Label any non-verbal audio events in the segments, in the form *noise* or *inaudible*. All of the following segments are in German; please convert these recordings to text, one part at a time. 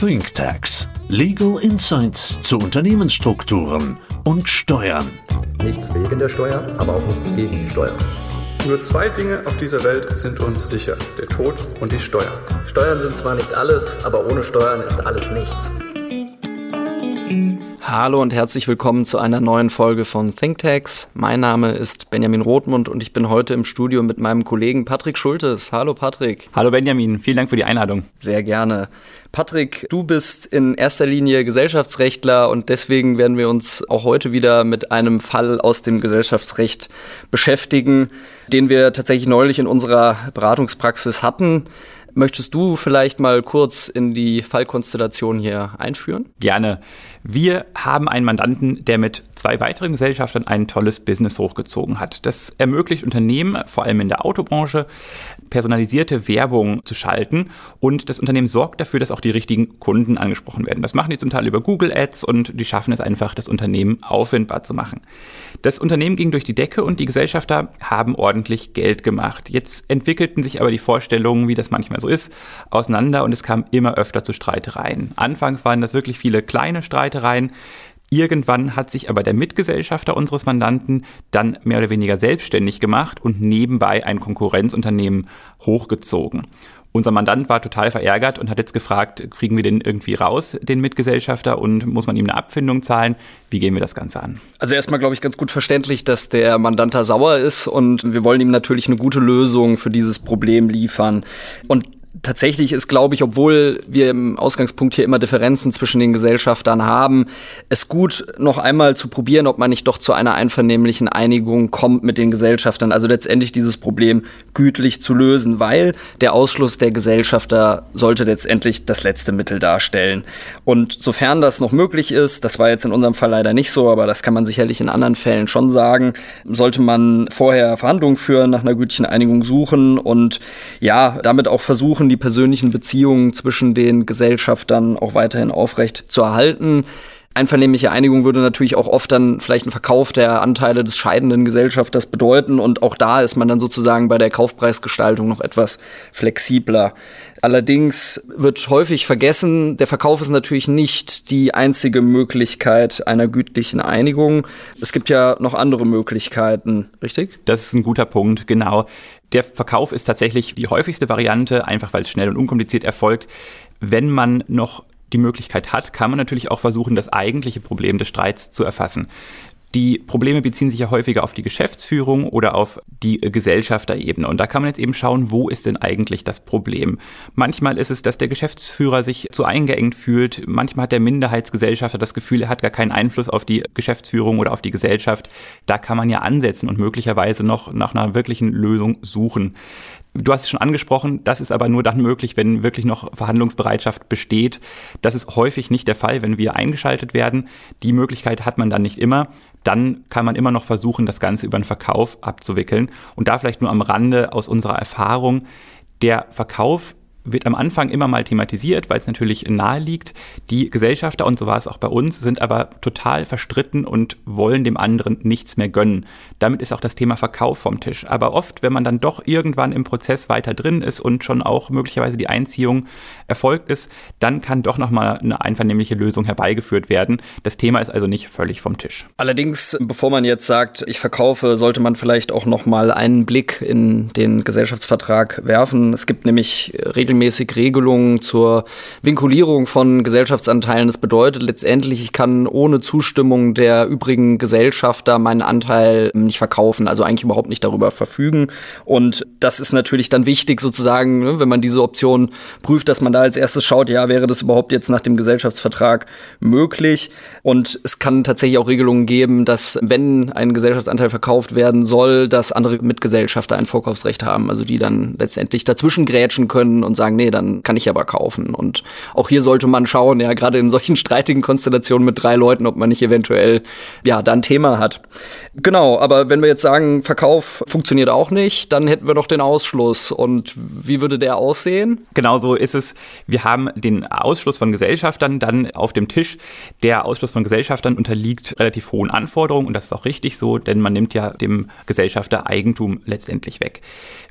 ThinkTax. Legal Insights zu Unternehmensstrukturen und Steuern. Nichts wegen der Steuer, aber auch nichts gegen die Steuer. Nur zwei Dinge auf dieser Welt sind uns sicher, der Tod und die Steuern. Steuern sind zwar nicht alles, aber ohne Steuern ist alles nichts. Hallo und herzlich willkommen zu einer neuen Folge von ThinkTax. Mein Name ist Benjamin Rothmund und ich bin heute im Studio mit meinem Kollegen Patrick Schultes. Hallo Patrick. Hallo Benjamin, vielen Dank für die Einladung. Sehr gerne. Patrick, du bist in erster Linie Gesellschaftsrechtler und deswegen werden wir uns auch heute wieder mit einem Fall aus dem Gesellschaftsrecht beschäftigen, den wir tatsächlich neulich in unserer Beratungspraxis hatten. Möchtest du vielleicht mal kurz in die Fallkonstellation hier einführen? Gerne. Wir haben einen Mandanten, der mit zwei weiteren Gesellschaftern ein tolles Business hochgezogen hat. Das ermöglicht Unternehmen, vor allem in der Autobranche, personalisierte Werbung zu schalten und das Unternehmen sorgt dafür, dass auch die richtigen Kunden angesprochen werden. Das machen die zum Teil über Google Ads und die schaffen es einfach, das Unternehmen auffindbar zu machen. Das Unternehmen ging durch die Decke und die Gesellschafter haben ordentlich Geld gemacht. Jetzt entwickelten sich aber die Vorstellungen, wie das manchmal so ist, auseinander und es kam immer öfter zu Streitereien. Anfangs waren das wirklich viele kleine Streitereien. Irgendwann hat sich aber der Mitgesellschafter unseres Mandanten dann mehr oder weniger selbstständig gemacht und nebenbei ein Konkurrenzunternehmen hochgezogen. Unser Mandant war total verärgert und hat jetzt gefragt, kriegen wir den irgendwie raus, den Mitgesellschafter, und muss man ihm eine Abfindung zahlen? Wie gehen wir das Ganze an? Also erstmal, glaube ich, ganz gut verständlich, dass der Mandant da sauer ist und wir wollen ihm natürlich eine gute Lösung für dieses Problem liefern. Und tatsächlich ist, glaube ich, obwohl wir im Ausgangspunkt hier immer Differenzen zwischen den Gesellschaftern haben, es gut, noch einmal zu probieren, ob man nicht doch zu einer einvernehmlichen Einigung kommt mit den Gesellschaftern. Also letztendlich dieses Problem gütlich zu lösen, weil der Ausschluss der Gesellschafter sollte letztendlich das letzte Mittel darstellen. Und sofern das noch möglich ist, das war jetzt in unserem Fall leider nicht so, aber das kann man sicherlich in anderen Fällen schon sagen, sollte man vorher Verhandlungen führen, nach einer gütlichen Einigung suchen und ja, damit auch versuchen, die persönlichen Beziehungen zwischen den Gesellschaftern auch weiterhin aufrecht zu erhalten. Einvernehmliche Einigung würde natürlich auch oft dann vielleicht ein Verkauf der Anteile des scheidenden Gesellschafters bedeuten und auch da ist man dann sozusagen bei der Kaufpreisgestaltung noch etwas flexibler. Allerdings wird häufig vergessen, der Verkauf ist natürlich nicht die einzige Möglichkeit einer gütlichen Einigung. Es gibt ja noch andere Möglichkeiten, richtig? Das ist ein guter Punkt, genau. Der Verkauf ist tatsächlich die häufigste Variante, einfach weil es schnell und unkompliziert erfolgt. Wenn man noch die Möglichkeit hat, kann man natürlich auch versuchen, das eigentliche Problem des Streits zu erfassen. Die Probleme beziehen sich ja häufiger auf die Geschäftsführung oder auf die Gesellschafterebene. Und da kann man jetzt eben schauen, wo ist denn eigentlich das Problem? Manchmal ist es, dass der Geschäftsführer sich zu eingeengt fühlt. Manchmal hat der Minderheitsgesellschafter das Gefühl, er hat gar keinen Einfluss auf die Geschäftsführung oder auf die Gesellschaft. Da kann man ja ansetzen und möglicherweise noch nach einer wirklichen Lösung suchen. Du hast es schon angesprochen, das ist aber nur dann möglich, wenn wirklich noch Verhandlungsbereitschaft besteht. Das ist häufig nicht der Fall, wenn wir eingeschaltet werden. Die Möglichkeit hat man dann nicht immer. Dann kann man immer noch versuchen, das Ganze über einen Verkauf abzuwickeln. Und da vielleicht nur am Rande aus unserer Erfahrung. Der Verkauf wird am Anfang immer mal thematisiert, weil es natürlich nahe liegt. Die Gesellschafter, und so war es auch bei uns, sind aber total verstritten und wollen dem anderen nichts mehr gönnen. Damit ist auch das Thema Verkauf vom Tisch. Aber oft, wenn man dann doch irgendwann im Prozess weiter drin ist und schon auch möglicherweise die Einziehung erfolgt ist, dann kann doch nochmal eine einvernehmliche Lösung herbeigeführt werden. Das Thema ist also nicht völlig vom Tisch. Allerdings, bevor man jetzt sagt, ich verkaufe, sollte man vielleicht auch nochmal einen Blick in den Gesellschaftsvertrag werfen. Es gibt nämlich regelmäßig regelmäßig Regelungen zur Vinkulierung von Gesellschaftsanteilen. Das bedeutet letztendlich, ich kann ohne Zustimmung der übrigen Gesellschafter meinen Anteil nicht verkaufen, also eigentlich überhaupt nicht darüber verfügen. Und das ist natürlich dann wichtig sozusagen, ne, wenn man diese Option prüft, dass man da als erstes schaut, ja, wäre das überhaupt jetzt nach dem Gesellschaftsvertrag möglich? Und es kann tatsächlich auch Regelungen geben, dass wenn ein Gesellschaftsanteil verkauft werden soll, dass andere Mitgesellschafter ein Vorkaufsrecht haben, also die dann letztendlich dazwischen grätschen können und sagen, sagen, nee, dann kann ich aber kaufen. Und auch hier sollte man schauen, ja, gerade in solchen *laughs* streitigen Konstellationen mit drei Leuten, ob man nicht eventuell, ja, da ein Thema hat. Genau, aber wenn wir jetzt sagen, Verkauf funktioniert auch nicht, dann hätten wir doch den Ausschluss. Und wie würde der aussehen? Genau so ist es. Wir haben den Ausschluss von Gesellschaftern dann auf dem Tisch. Der Ausschluss von Gesellschaftern unterliegt relativ hohen Anforderungen und das ist auch richtig so, denn man nimmt ja dem Gesellschafter Eigentum letztendlich weg.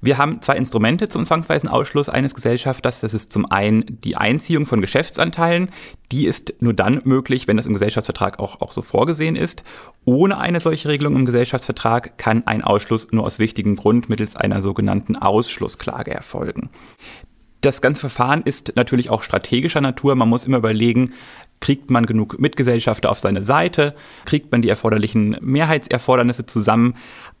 Wir haben zwei Instrumente zum zwangsweisen Ausschluss eines Gesellschafters Gesellschafters. Das ist zum einen die Einziehung von Geschäftsanteilen. Die ist nur dann möglich, wenn das im Gesellschaftsvertrag auch, auch so vorgesehen ist. Ohne eine solche Regelung im Gesellschaftsvertrag kann ein Ausschluss nur aus wichtigem Grund mittels einer sogenannten Ausschlussklage erfolgen. Das ganze Verfahren ist natürlich auch strategischer Natur. Man muss immer überlegen, kriegt man genug Mitgesellschafter auf seine Seite, kriegt man die erforderlichen Mehrheitserfordernisse zusammen.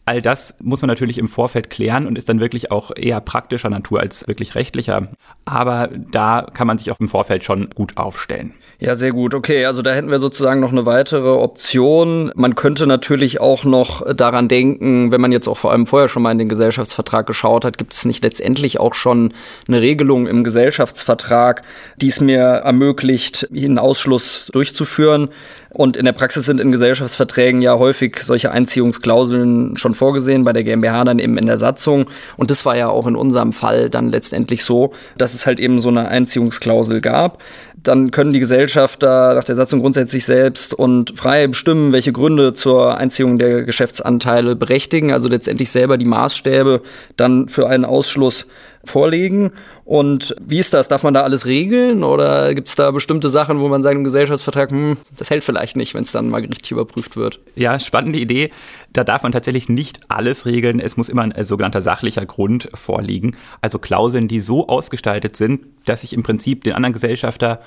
All das muss man natürlich im Vorfeld klären und ist dann wirklich auch eher praktischer Natur als wirklich rechtlicher. Aber da kann man sich auch im Vorfeld schon gut aufstellen. Ja, sehr gut. Okay, also da hätten wir sozusagen noch eine weitere Option. Man könnte natürlich auch noch daran denken, wenn man jetzt auch vor allem vorher schon mal in den Gesellschaftsvertrag geschaut hat, gibt es nicht letztendlich auch schon eine Regelung im Gesellschaftsvertrag, die es mir ermöglicht, einen Ausschluss durchzuführen. Und in der Praxis sind in Gesellschaftsverträgen ja häufig solche Einziehungsklauseln schon vorgesehen, bei der GmbH dann eben in der Satzung. Und das war ja auch in unserem Fall dann letztendlich so, dass es halt eben so eine Einziehungsklausel gab. Dann können die Gesellschafter nach der Satzung grundsätzlich selbst und frei bestimmen, welche Gründe zur Einziehung der Geschäftsanteile berechtigen, also letztendlich selber die Maßstäbe dann für einen Ausschluss vorlegen. Und wie ist das? Darf man da alles regeln oder gibt es da bestimmte Sachen, wo man sagt im Gesellschaftsvertrag, hm, das hält vielleicht nicht, wenn es dann mal gerichtlich überprüft wird? Ja, spannende Idee. Da darf man tatsächlich nicht alles regeln. Es muss immer ein sogenannter sachlicher Grund vorliegen. Also Klauseln, die so ausgestaltet sind, dass ich im Prinzip den anderen Gesellschafter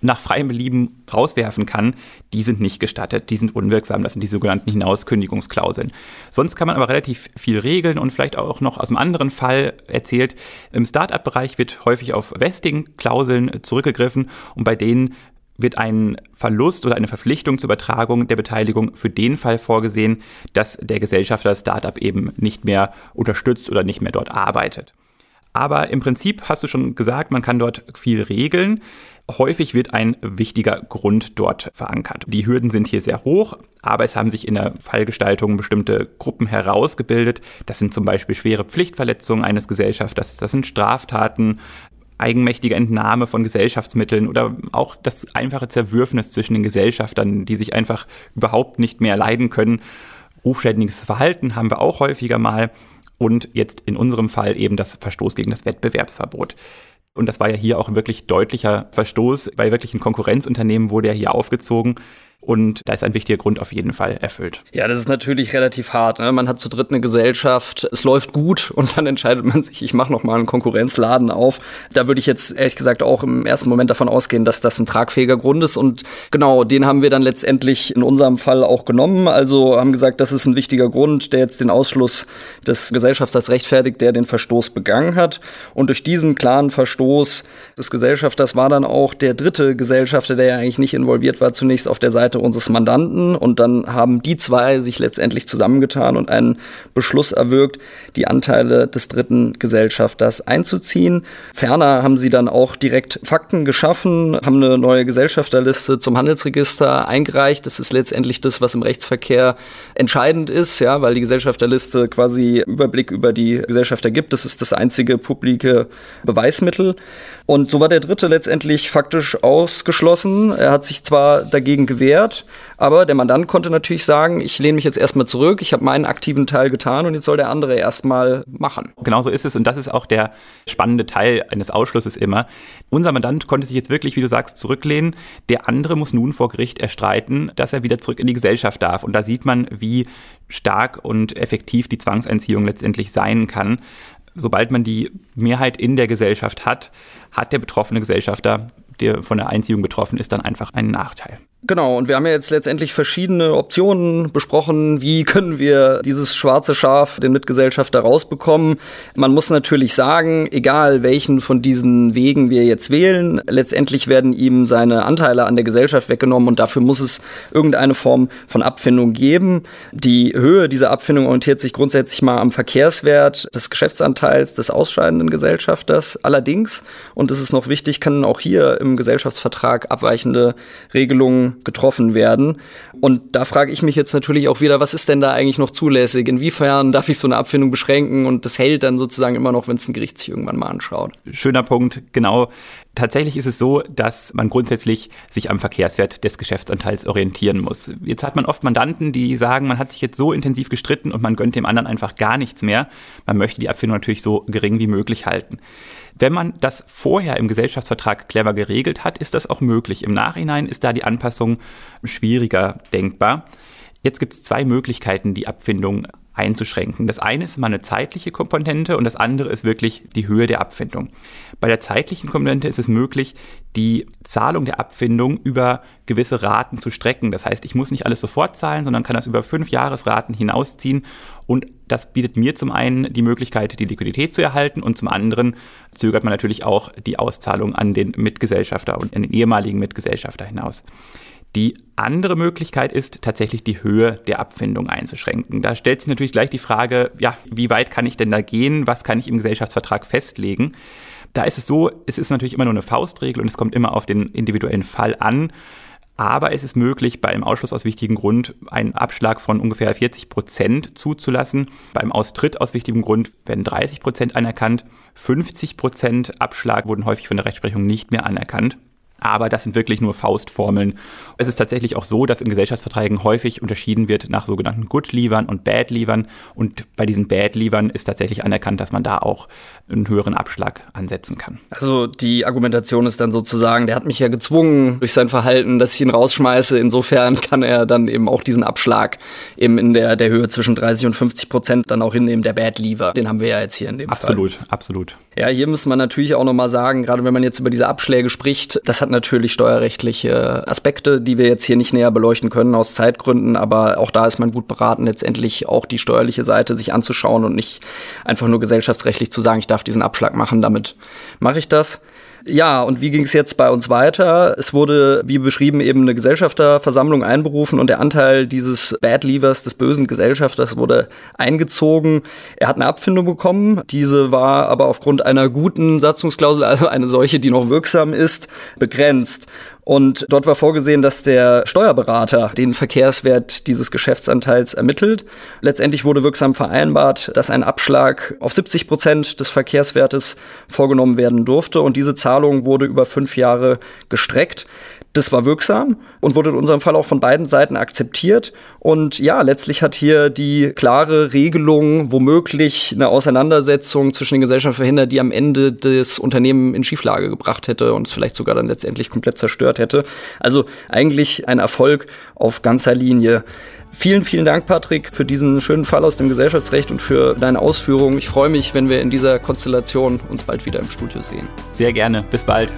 nach freiem Belieben rauswerfen kann, die sind nicht gestattet, die sind unwirksam, das sind die sogenannten Hinauskündigungsklauseln. Sonst kann man aber relativ viel regeln und vielleicht auch noch aus einem anderen Fall erzählt, im Start-up-Bereich wird häufig auf Vesting-Klauseln zurückgegriffen und bei denen wird ein Verlust oder eine Verpflichtung zur Übertragung der Beteiligung für den Fall vorgesehen, dass der Gesellschafter das Startup eben nicht mehr unterstützt oder nicht mehr dort arbeitet. Aber im Prinzip hast du schon gesagt, man kann dort viel regeln. Häufig wird ein wichtiger Grund dort verankert. Die Hürden sind hier sehr hoch, aber es haben sich in der Fallgestaltung bestimmte Gruppen herausgebildet. Das sind zum Beispiel schwere Pflichtverletzungen eines Gesellschafters, das sind Straftaten, eigenmächtige Entnahme von Gesellschaftsmitteln oder auch das einfache Zerwürfnis zwischen den Gesellschaftern, die sich einfach überhaupt nicht mehr leiden können. Rufschädigendes Verhalten haben wir auch häufiger mal und jetzt in unserem Fall eben das Verstoß gegen das Wettbewerbsverbot. Und das war ja hier auch ein wirklich deutlicher Verstoß. Bei wirklichen Konkurrenzunternehmen wurde er hier aufgezogen. Und da ist ein wichtiger Grund auf jeden Fall erfüllt. Ja, das ist natürlich relativ hart. Ne? Man hat zu dritt eine Gesellschaft, es läuft gut und dann entscheidet man sich, ich mache noch mal einen Konkurrenzladen auf. Da würde ich jetzt ehrlich gesagt auch im ersten Moment davon ausgehen, dass das ein tragfähiger Grund ist. Und genau, den haben wir dann letztendlich in unserem Fall auch genommen. Also haben gesagt, das ist ein wichtiger Grund, der jetzt den Ausschluss des Gesellschafters rechtfertigt, der den Verstoß begangen hat. Und durch diesen klaren Verstoß des Gesellschafters war dann auch der dritte Gesellschafter, der ja eigentlich nicht involviert war, zunächst auf der Seite Seite unseres Mandanten und dann haben die zwei sich letztendlich zusammengetan und einen Beschluss erwirkt, die Anteile des dritten Gesellschafters einzuziehen. Ferner haben sie dann auch direkt Fakten geschaffen, haben eine neue Gesellschafterliste zum Handelsregister eingereicht. Das ist letztendlich das, was im Rechtsverkehr entscheidend ist, ja, weil die Gesellschafterliste quasi Überblick über die Gesellschafter gibt. Das ist das einzige publike Beweismittel. Und so war der Dritte letztendlich faktisch ausgeschlossen. Er hat sich zwar dagegen gewehrt, aber der Mandant konnte natürlich sagen, ich lehne mich jetzt erstmal zurück, ich habe meinen aktiven Teil getan und jetzt soll der andere erstmal machen. Genau so ist es und das ist auch der spannende Teil eines Ausschlusses immer. Unser Mandant konnte sich jetzt wirklich, wie du sagst, zurücklehnen. Der andere muss nun vor Gericht erstreiten, dass er wieder zurück in die Gesellschaft darf. Und da sieht man, wie stark und effektiv die Zwangseinziehung letztendlich sein kann sobald man die Mehrheit in der Gesellschaft hat, hat der betroffene Gesellschafter, der von der Einziehung betroffen ist, dann einfach einen Nachteil. Genau, und wir haben ja jetzt letztendlich verschiedene Optionen besprochen. Wie können wir dieses schwarze Schaf, den Mitgesellschafter, rausbekommen? Man muss natürlich sagen, egal welchen von diesen Wegen wir jetzt wählen, letztendlich werden ihm seine Anteile an der Gesellschaft weggenommen und dafür muss es irgendeine Form von Abfindung geben. Die Höhe dieser Abfindung orientiert sich grundsätzlich mal am Verkehrswert des Geschäftsanteils des ausscheidenden Gesellschafters. Allerdings, und das ist noch wichtig, können auch hier im Gesellschaftsvertrag abweichende Regelungen getroffen werden. Und da frage ich mich jetzt natürlich auch wieder, was ist denn da eigentlich noch zulässig? Inwiefern darf ich so eine Abfindung beschränken und das hält dann sozusagen immer noch, wenn es ein Gericht sich irgendwann mal anschaut? Schöner Punkt, genau. Tatsächlich ist es so, dass man grundsätzlich sich am Verkehrswert des Geschäftsanteils orientieren muss. Jetzt hat man oft Mandanten, die sagen, man hat sich jetzt so intensiv gestritten und man gönnt dem anderen einfach gar nichts mehr. Man möchte die Abfindung natürlich so gering wie möglich halten. Wenn man das vorher im Gesellschaftsvertrag clever geregelt hat, ist das auch möglich. Im Nachhinein ist da die Anpassung schwieriger denkbar. Jetzt gibt es zwei Möglichkeiten, die Abfindung einzuschränken. Das eine ist mal eine zeitliche Komponente und das andere ist wirklich die Höhe der Abfindung. Bei der zeitlichen Komponente ist es möglich, die Zahlung der Abfindung über gewisse Raten zu strecken. Das heißt, ich muss nicht alles sofort zahlen, sondern kann das über fünf Jahresraten hinausziehen und das bietet mir zum einen die Möglichkeit, die Liquidität zu erhalten und zum anderen zögert man natürlich auch die Auszahlung an den Mitgesellschafter und an den ehemaligen Mitgesellschafter hinaus. Die andere Möglichkeit ist tatsächlich die Höhe der Abfindung einzuschränken. Da stellt sich natürlich gleich die Frage, ja, wie weit kann ich denn da gehen? Was kann ich im Gesellschaftsvertrag festlegen? Da ist es so, es ist natürlich immer nur eine Faustregel und es kommt immer auf den individuellen Fall an. Aber es ist möglich, bei einem Ausschluss aus wichtigem Grund einen Abschlag von ungefähr 40 Prozent zuzulassen. Beim Austritt aus wichtigem Grund werden 30 Prozent anerkannt. 50 Prozent Abschlag wurden häufig von der Rechtsprechung nicht mehr anerkannt aber das sind wirklich nur Faustformeln. Es ist tatsächlich auch so, dass in Gesellschaftsverträgen häufig unterschieden wird nach sogenannten Good-Levern und Bad-Levern. Und bei diesen Bad-Levern ist tatsächlich anerkannt, dass man da auch einen höheren Abschlag ansetzen kann. Also die Argumentation ist dann sozusagen, der hat mich ja gezwungen durch sein Verhalten, dass ich ihn rausschmeiße. Insofern kann er dann eben auch diesen Abschlag eben in der, der Höhe zwischen 30 und 50 Prozent dann auch hinnehmen, der Bad-Lever. Den haben wir ja jetzt hier in dem absolut, Fall. Absolut, absolut. Ja, hier muss man natürlich auch nochmal sagen, gerade wenn man jetzt über diese Abschläge spricht, das hat natürlich steuerrechtliche Aspekte, die wir jetzt hier nicht näher beleuchten können aus Zeitgründen, aber auch da ist man gut beraten, letztendlich auch die steuerliche Seite sich anzuschauen und nicht einfach nur gesellschaftsrechtlich zu sagen, ich darf diesen Abschlag machen, damit mache ich das. Ja, und wie ging es jetzt bei uns weiter? Es wurde, wie beschrieben, eben eine Gesellschafterversammlung einberufen und der Anteil dieses Bad Leavers, des bösen Gesellschafters, wurde eingezogen. Er hat eine Abfindung bekommen. Diese war aber aufgrund einer guten Satzungsklausel, also eine solche, die noch wirksam ist, begrenzt. Und dort war vorgesehen, dass der Steuerberater den Verkehrswert dieses Geschäftsanteils ermittelt. Letztendlich wurde wirksam vereinbart, dass ein Abschlag auf 70 Prozent des Verkehrswertes vorgenommen werden durfte. Und diese Zahlung wurde über fünf Jahre gestreckt. Das war wirksam und wurde in unserem Fall auch von beiden Seiten akzeptiert. Und ja, letztlich hat hier die klare Regelung womöglich eine Auseinandersetzung zwischen den Gesellschaften verhindert, die am Ende das Unternehmen in Schieflage gebracht hätte und es vielleicht sogar dann letztendlich komplett zerstört hätte. Also eigentlich ein Erfolg auf ganzer Linie. Vielen, vielen Dank, Patrick, für diesen schönen Fall aus dem Gesellschaftsrecht und für deine Ausführungen. Ich freue mich, wenn wir in dieser Konstellation uns bald wieder im Studio sehen. Sehr gerne. Bis bald.